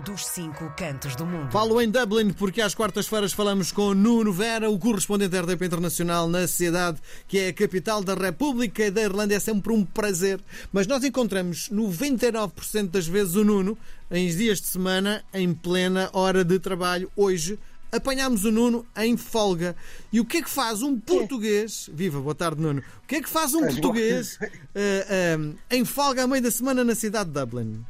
dos cinco cantos do mundo. Falo em Dublin porque às quartas-feiras falamos com Nuno Vera, o correspondente da RDP Internacional na cidade que é a capital da República da Irlanda. É sempre um prazer. Mas nós encontramos 99% das vezes o Nuno em dias de semana em plena hora de trabalho. Hoje apanhámos o Nuno em folga. E o que é que faz um português? Viva, boa tarde, Nuno. O que é que faz um português uh, uh, em folga a meio da semana na cidade de Dublin?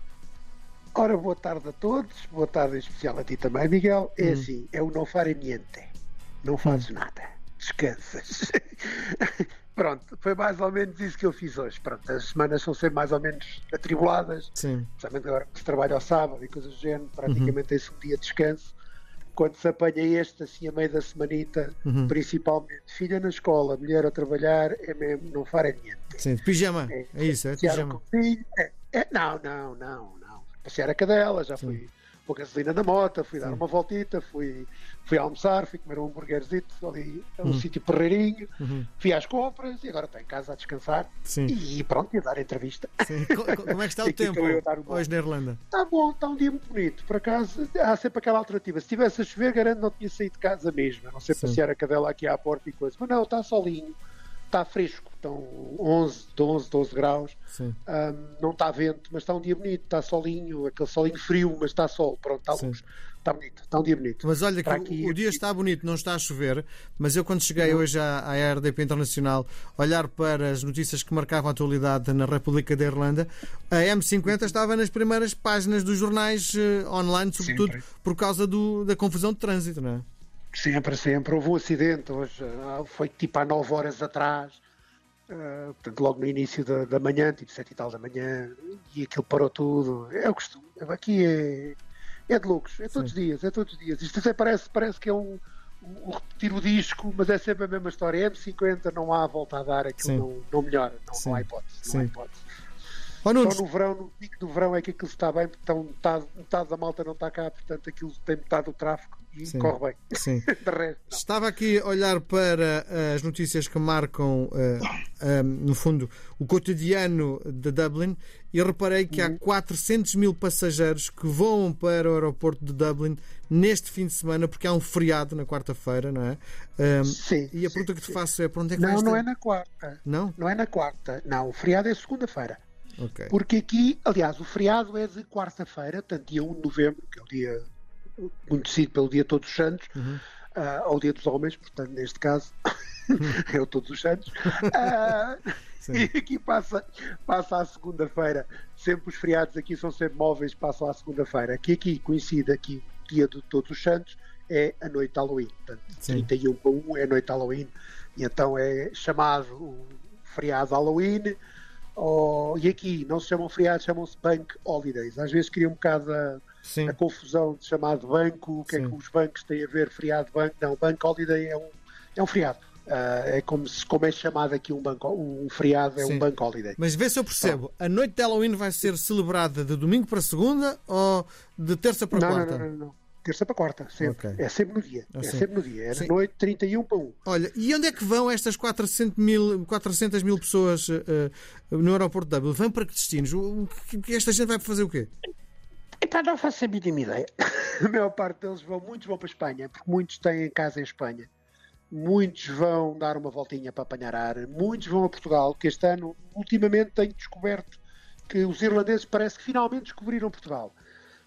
Ora, boa tarde a todos, boa tarde em especial a ti também, Miguel. É Hum. assim, é o não fare niente. Não fazes nada. Descansas. Pronto, foi mais ou menos isso que eu fiz hoje. Pronto, as semanas são sempre mais ou menos atribuladas, Sim. especialmente agora que se trabalha ao sábado e coisas do género, Uhum. praticamente tem-se um dia de descanso. Quando se apanha este, assim, a meio da semanita, Uhum. principalmente filha na escola, mulher a trabalhar, é mesmo não fare niente. Sim, de pijama. É isso, é de pijama. filho. É, é, não, não, não. Passear a cadela, já fui pôr gasolina na moto, fui dar uma voltita, fui, fui almoçar, fui comer um hambúrguerzito ali, a um sítio porreirinho, Uhum. fui às compras e agora estou em casa a descansar Sim. e pronto, ia dar entrevista. Sim. Co- co- Como é que está o tempo a hoje na Irlanda? Está bom, está um dia muito bonito. Por acaso, há sempre aquela alternativa. Se tivesse a chover, garanto não tinha saído de casa mesmo. A não ser Sim. passear a cadela aqui à porta e coisa. Mas não, está solinho, está fresco. Estão 11, 12, 12 graus. Sim. Ahm, não está vento, mas está um dia bonito, está solinho, aquele solinho frio, mas está sol, pronto, está Sim. luz, está bonito, está um dia bonito. Mas olha, que o- aqui- o dia está bonito, não está a chover, mas eu quando cheguei hoje à, à RDP Internacional, olhar para as notícias que marcavam a atualidade na República da Irlanda, a M50 estava nas primeiras páginas dos jornais eh, online, sobretudo Sempre. por causa do- da confusão de trânsito, não é? Sempre, sempre. Houve um acidente hoje, ah, foi tipo há 9 horas atrás, ah, portanto, logo no início da, da manhã, tipo 7 e tal da manhã, e aquilo parou tudo. É o costume. Aqui é, é de loucos, é todos os dias, é todos os dias. Isto até parece, parece que é um, um repetir o disco, mas é sempre a mesma história. M50 não há volta a dar, aquilo Sim. não, não melhora, não, não há hipótese. Não há hipótese. Ó Nunes, Só no verão, no pico do verão é que aquilo está bem, porque então metade, metade da malta não está cá, portanto aquilo tem metade do tráfego e Sim. corre bem. sim. Resto. Estava aqui a olhar para eh, as notícias que marcam, eh, eh, no fundo, o cotidiano de Dublin e reparei que há 400 mil passageiros que voam para o aeroporto de Dublin neste fim de semana, porque há um feriado na quarta-feira, não é? Eh, Sim, e a sim, pergunta que te sim. faço é: para onde é que Não, não é na quarta. Não? Não é na quarta. Não, o feriado é segunda-feira. Ok. Porque aqui, aliás, o feriado é de quarta-feira, portanto, dia 1 de novembro, que é o dia conhecido pelo dia Todos os Santos, Uhum. ah, ou dia dos homens, portanto, neste caso, é o Todos os Santos. Sim. e aqui passa, passa à segunda-feira. Sempre os feriados aqui são sempre móveis, passam à segunda-feira. Aqui, aqui coincide aqui o dia de Todos os Santos, é a noite de Halloween. Portanto, Sim. 31 para 1 é a noite de Halloween. E então é chamado o feriado Halloween. Ou- e aqui não se chamam feriados, chamam-se Bank Holidays. Às vezes cria um bocado a, a confusão de chamar de banco, o que é Sim. que os bancos têm a ver, feriado banco. Não, Bank Holiday é um, é um feriado. Ah, é como, se, como é chamado aqui um, banco, um feriado, é Sim. um Bank Holiday. Mas vê se eu percebo: a noite de Halloween vai ser celebrada de domingo para segunda ou de terça para Não, não, quarta? não, não, não. Terça para quarta, sempre. Ok. É sempre no dia. Ah, é sempre no dia. É Sim. noite 31 para 1. Olha, e onde é que vão estas 400 mil, 400 mil pessoas eh, no aeroporto de Dublin? Vão para que destinos? O- que esta gente vai fazer o quê? Epá, não faço a mínima ideia. A maior parte deles vão, muitos vão para a Espanha, porque muitos têm casa em Espanha. Muitos vão dar uma voltinha para apanhar ar. Muitos vão a Portugal, que este ano, ultimamente, tenho descoberto que os irlandeses parece que finalmente descobriram Portugal.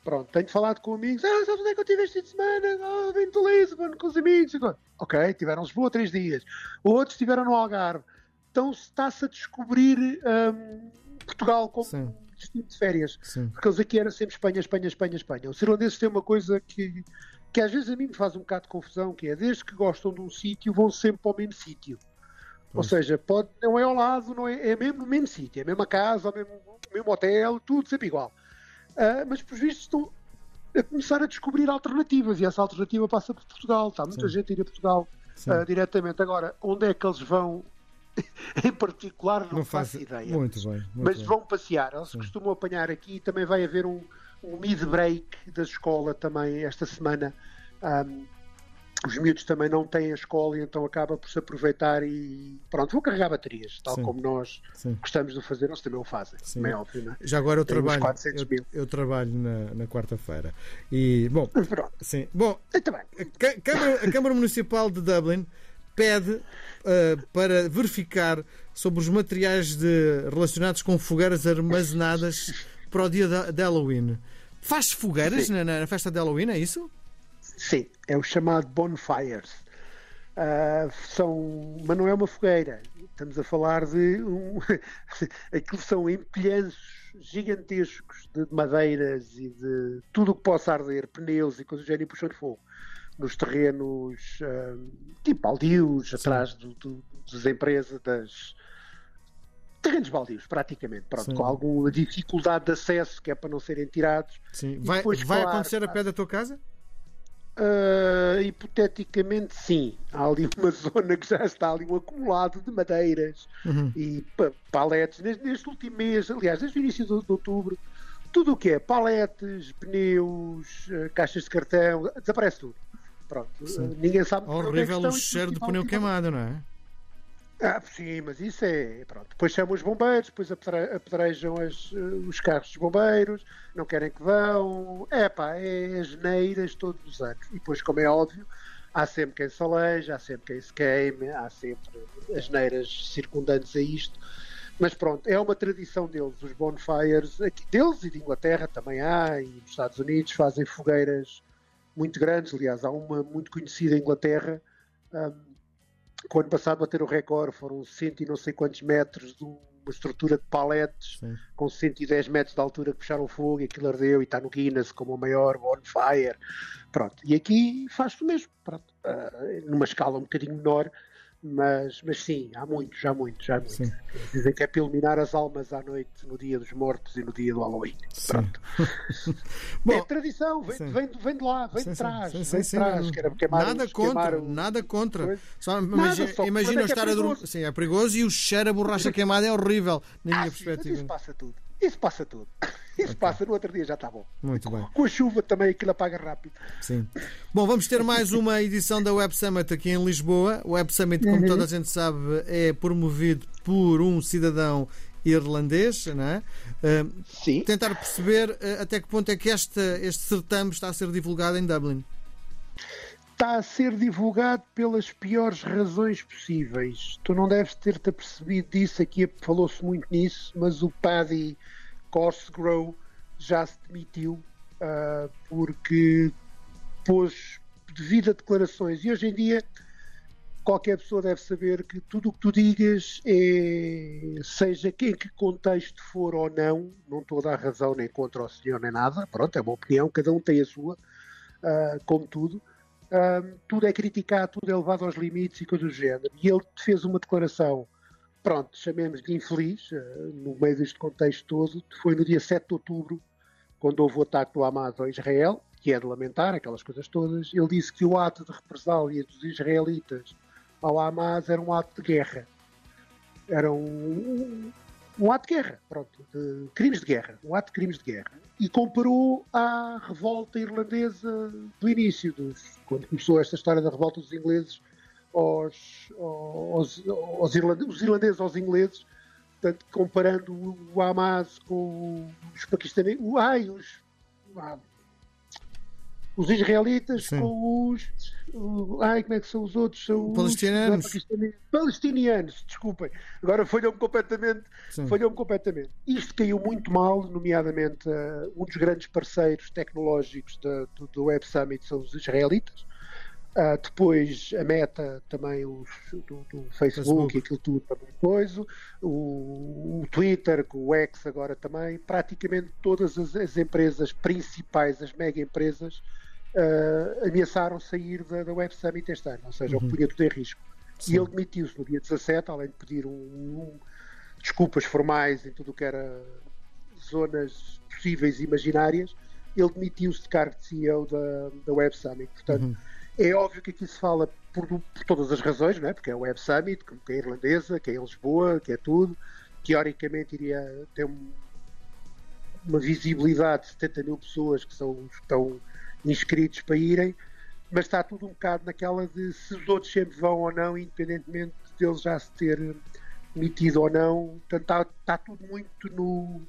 Pronto, tenho falado com amigos. Ah, sabes onde é que eu estive este fim de semana? Ah, vim de Lisbon com os amigos. Ok, tiveram Lisboa três dias. Outros estiveram no Algarve. Então está-se a descobrir hum, Portugal como Sim. destino de férias Sim. porque eles aqui era sempre Espanha, Espanha, Espanha, Espanha. Os irlandeses têm uma coisa que, que às vezes a mim me faz um bocado de confusão, que é desde que gostam de um sítio, vão sempre para o mesmo sítio. Ou seja, pode, não é ao lado, não é, é mesmo no mesmo sítio, é a mesma casa, o mesmo, o mesmo hotel, tudo sempre igual. Ah, mas, por vistos, estão a começar a descobrir alternativas e essa alternativa passa por Portugal. Está muita Sim. gente a ir a Portugal ah, diretamente. Agora, onde é que eles vão em particular? Não, Não faço faço ideia. Muito bem. Muito mas bem. vão passear. Eles Sim. costumam apanhar aqui. Também vai haver um, um mid-break da escola também esta semana. Ahm, os miúdos também não têm a escola e então acaba por se aproveitar e pronto, vou carregar baterias, tal Sim. como nós Sim. gostamos de fazer, eles também o fazem, Sim. é óbvio, não é? Já agora eu Tem trabalho, 400 eu, eu trabalho na, na quarta-feira. E, bom, Pronto, sim. Bom, bem. a Câmara, a Câmara Municipal de Dublin pede ah, para verificar sobre os materiais de- relacionados com fogueiras armazenadas para o dia da, de Halloween. Faz fogueiras na, na festa de Halloween, é isso? Sim, é o chamado bonfires. Ah, são, mas não é uma fogueira. Estamos a falar de um, aquilo são empilhanços gigantescos de madeiras e de tudo o que possa arder, pneus e coisas do género e puxam de fogo nos terrenos ah, tipo baldios, atrás do, do- das empresas, das terrenos baldios, praticamente, pronto, Sim. com alguma dificuldade de acesso que é para não serem tirados. Sim. Vai, vai acontecer a pé da tua casa? Uh, hipoteticamente, sim. Há ali uma zona que já está ali um acumulado de madeiras Uhum. e pa- paletes. Neste, neste último mês, aliás, desde o início de, de outubro, tudo o que é paletes, pneus, uh, caixas de cartão, desaparece tudo. Pronto. Uh, ninguém sabe é Horrível o cheiro de pneu queimado, não é? Ah, sim, mas isso é. Pronto. Depois chamam os bombeiros, depois apedre- apedrejam as, eh, os carros dos bombeiros, não querem que vão. É pá, é as neiras todos os anos. E depois, como é óbvio, há sempre quem se há sempre quem se queime, há sempre as neiras circundantes a isto. Mas pronto, é uma tradição deles, os bonfires, aqui deles e de Inglaterra também há, e nos Estados Unidos fazem fogueiras muito grandes. Aliás, há uma muito conhecida em Inglaterra. hum, que o ano passado bateram o recorde, foram cento e não sei quantos metros de uma estrutura de paletes Sim. com 110 metros de altura que puxaram fogo e aquilo ardeu e está no Guinness como o maior bonfire. Pronto. E aqui faz-se o mesmo, pronto. Ah, numa escala um bocadinho menor, mas, mas sim, há muitos, há muitos, há muitos. Sim. Dizem que é para iluminar as almas à noite no dia dos mortos e no dia do Halloween. Sim. Pronto. Bom, é tradição, vem, vem, vem de lá, vem de trás, sim, vem sim, de sim. trás. nada os- contra, o- nada contra. Só Nada, imagina, o imagina é que é estar a dormir. Sim, é perigoso e o cheiro a borracha queimada é horrível, na minha Ah, mas perspectiva. isso passa tudo. Isso passa tudo. Isso passa no outro dia, já está bom. Muito bem. Com a chuva também aquilo apaga rápido. Sim. Bom, vamos ter mais uma edição da Web Summit aqui em Lisboa. O Web Summit, como Uhum. toda a gente sabe, é promovido por um cidadão irlandês, não é? Uh, Sim. tentar perceber uh, até que ponto é que este, este certame está a ser divulgado em Dublin. Está a ser divulgado pelas piores razões possíveis. Tu não deves ter-te apercebido disso, aqui falou-se muito nisso, mas o Paddy Cosgrove já se demitiu ah, porque pôs devido a declarações. E hoje em dia qualquer pessoa deve saber que tudo o que tu digas é, seja em que contexto for ou não, não estou a dar razão nem contra o senhor nem nada, pronto, é uma opinião, cada um tem a sua, ah, como tudo. Ah, tudo é criticado, tudo é levado aos limites e coisas do género. E ele fez uma declaração, pronto, chamemos de infeliz, ah, no meio deste contexto todo, foi no dia 7 de outubro, quando houve o ataque do Hamas a Israel, que é de lamentar, aquelas coisas todas. Ele disse que o ato de represália dos israelitas ao Hamas era um ato de guerra. Era um, um ato de guerra, pronto, de crimes de guerra, um ato de crimes de guerra. E comparou à revolta irlandesa do início, dos, quando começou esta história da revolta dos ingleses aos, aos, aos irlandeses, os irlandeses aos ingleses, portanto, comparando o Hamas com os paquistaneses, ai, os, os israelitas Sim. com os. Ai, como é que são os outros? São os- Palestinianos. não é. Palestinianos, desculpem. Agora falhou-me completamente. Sim. Falhou-me completamente. Isto caiu muito mal, nomeadamente eh, um dos grandes parceiros tecnológicos da- do, do Web Summit são os israelitas. Ah, depois a Meta, também os, do, do Facebook, Facebook. e aquilo tudo também coisa. O, o Twitter, o X agora também. Praticamente todas as, as empresas principais, as mega empresas, ah, ameaçaram sair da, da Web Summit este ano, ou seja, Uhum. o que punha tudo em risco. Sim. E ele demitiu-se no dia 17, além de pedir um, um- desculpas formais em tudo o que era zonas possíveis e imaginárias, ele demitiu-se de cargo de CEO da, da Web Summit. Portanto, Uhum. É óbvio que aqui se fala por, por todas as razões, não é? porque é a Web Summit, que é irlandesa, que é em Lisboa, que é tudo. Teoricamente iria ter um- uma visibilidade de 70 mil pessoas que são estão inscritos para irem, mas está tudo um bocado naquela de se os outros sempre vão ou não, independentemente deles já se ter metido ou não. Portanto, está, está tudo muito no,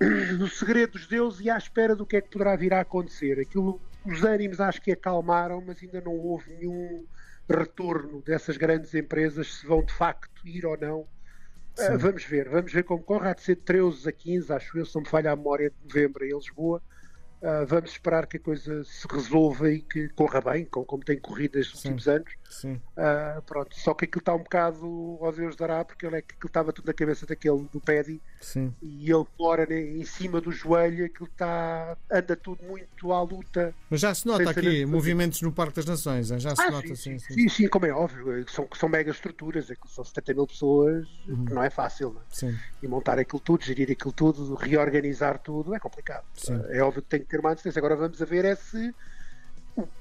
no segredo dos deuses e à espera do que é que poderá vir a acontecer. Aquilo, os ânimos acho que acalmaram, mas ainda não houve nenhum retorno dessas grandes empresas, se vão de facto ir ou não. Uh, vamos ver, vamos ver como corre. Há de ser de 13 a 15, acho eu, se não me falha a memória, de novembro em Lisboa. Uh, vamos esperar que a coisa se resolva e que corra bem, como, como tem corrido estes últimos anos. Uh, pronto, só que aquilo está um bocado ao Deus dará, porque ele é que aquilo estava tudo na cabeça daquele do Paddy e ele mora né, em cima do joelho, aquilo está, anda tudo muito à luta. Mas já se nota aqui movimentos no Parque das Nações, já se ah, nota sim, sim, sim, sim, sim, como é óbvio, são, são mega estruturas, são 70 mil pessoas, uhum. não é fácil, não é? e montar aquilo tudo, gerir aquilo tudo, reorganizar tudo, é complicado. É óbvio que tem que ter uma antecedência. Agora vamos a ver é se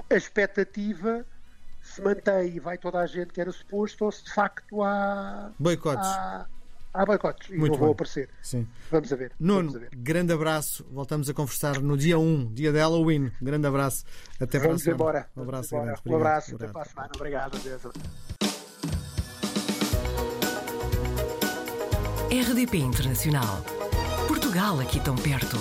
a expectativa se mantém e vai toda a gente que era suposto ou se de facto há boicotes. Há, há boicotes e não vão aparecer. Sim. Vamos a ver. Nuno, vamos a ver. grande abraço. Voltamos a conversar no dia 1, dia de Halloween. Grande abraço. Até para a embora. Um abraço. Vamos grande. Um abraço. Até para a semana. Obrigado. Adeus. RDP Internacional. Portugal aqui tão perto.